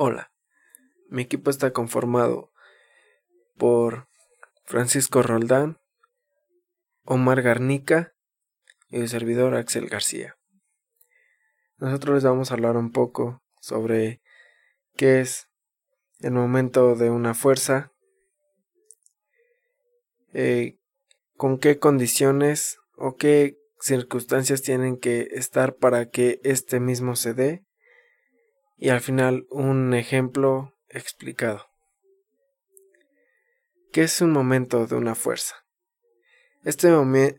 Hola, mi equipo está conformado por Francisco Roldán, Omar Garnica y el servidor Axel García. Nosotros les vamos a hablar un poco sobre qué es el momento de una fuerza, eh, con qué condiciones o qué circunstancias tienen que estar para que este mismo se dé y al final un ejemplo explicado. ¿Qué es un momento de una fuerza? Este,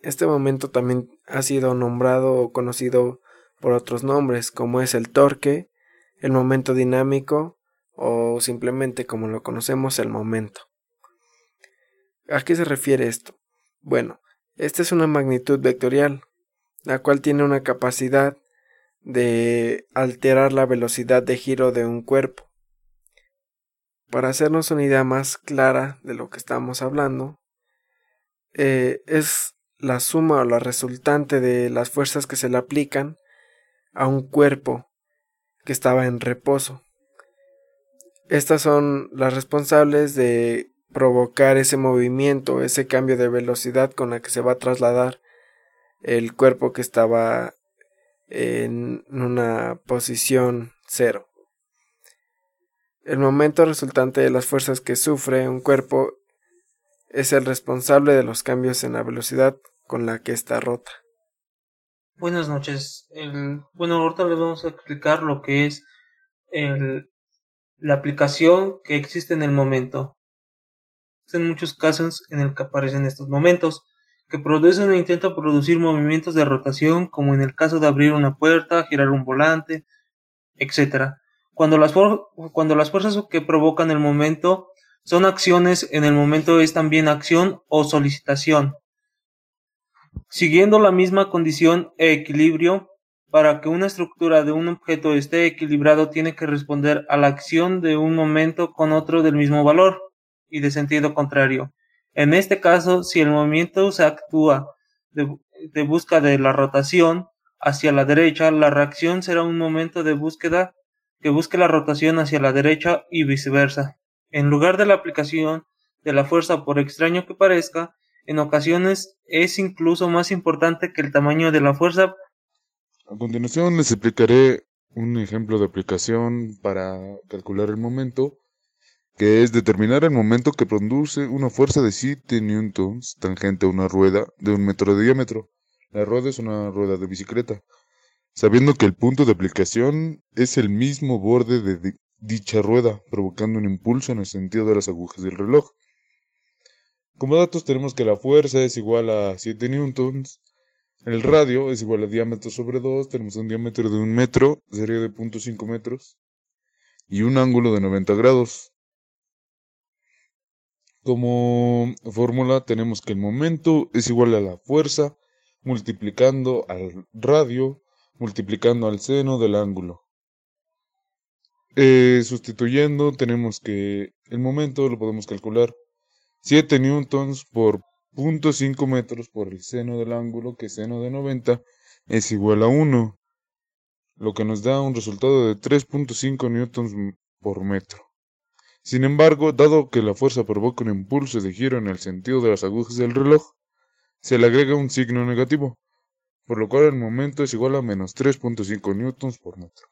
este, momento también ha sido nombrado o conocido por otros nombres, como es el torque, el momento dinámico o simplemente como lo conocemos el momento. ¿A qué se refiere esto? Bueno, esta es una magnitud vectorial, la cual tiene una capacidad de alterar la velocidad de giro de un cuerpo. Para hacernos una idea más clara de lo que estamos hablando, eh, es la suma o la resultante de las fuerzas que se le aplican a un cuerpo que estaba en reposo. Estas son las responsables de provocar ese movimiento, ese cambio de velocidad con la que se va a trasladar el cuerpo que estaba en una posición cero. El momento resultante de las fuerzas que sufre un cuerpo es el responsable de los cambios en la velocidad con la que está rota. Buenas noches. bueno, ahorita les vamos a explicar lo que es la aplicación que existe en el momento. En muchos casos en el que aparecen estos momentos que producen o intentan producir movimientos de rotación, como en el caso de abrir una puerta, girar un volante, etc. Cuando las, cuando las fuerzas que provocan el momento son acciones, en el momento es también acción o solicitación. Siguiendo la misma condición e equilibrio, para que una estructura de un objeto esté equilibrado tiene que responder a la acción de un momento con otro del mismo valor y de sentido contrario. En este caso, si el movimiento se actúa de, busca de la rotación hacia la derecha, la reacción será un momento de búsqueda que busque la rotación hacia la derecha y viceversa. En lugar de la aplicación de la fuerza, por extraño que parezca, en ocasiones es incluso más importante que el tamaño de la fuerza. A continuación les explicaré un ejemplo de aplicación para calcular el momento que es determinar el momento que produce una fuerza de 7 newtons tangente a una rueda de un metro de diámetro. La rueda es una rueda de bicicleta, sabiendo que el punto de aplicación es el mismo borde de dicha rueda, provocando un impulso en el sentido de las agujas del reloj. Como datos tenemos que la fuerza es igual a 7 newtons, el radio es igual a diámetro sobre 2, tenemos un diámetro de un metro, sería de 0.5 metros, y un ángulo de 90 grados. Como fórmula tenemos que el momento es igual a la fuerza multiplicando al radio multiplicando al seno del ángulo. Eh, sustituyendo tenemos que el momento lo podemos calcular 7 newtons por 0.5 metros por el seno del ángulo que seno de 90 es igual a 1 lo que nos da un resultado de 3.5 newtons por metro. Sin embargo, dado que la fuerza provoca un impulso de giro en el sentido de las agujas del reloj, se le agrega un signo negativo, por lo cual el momento es igual a menos 3.5 newtons por metro.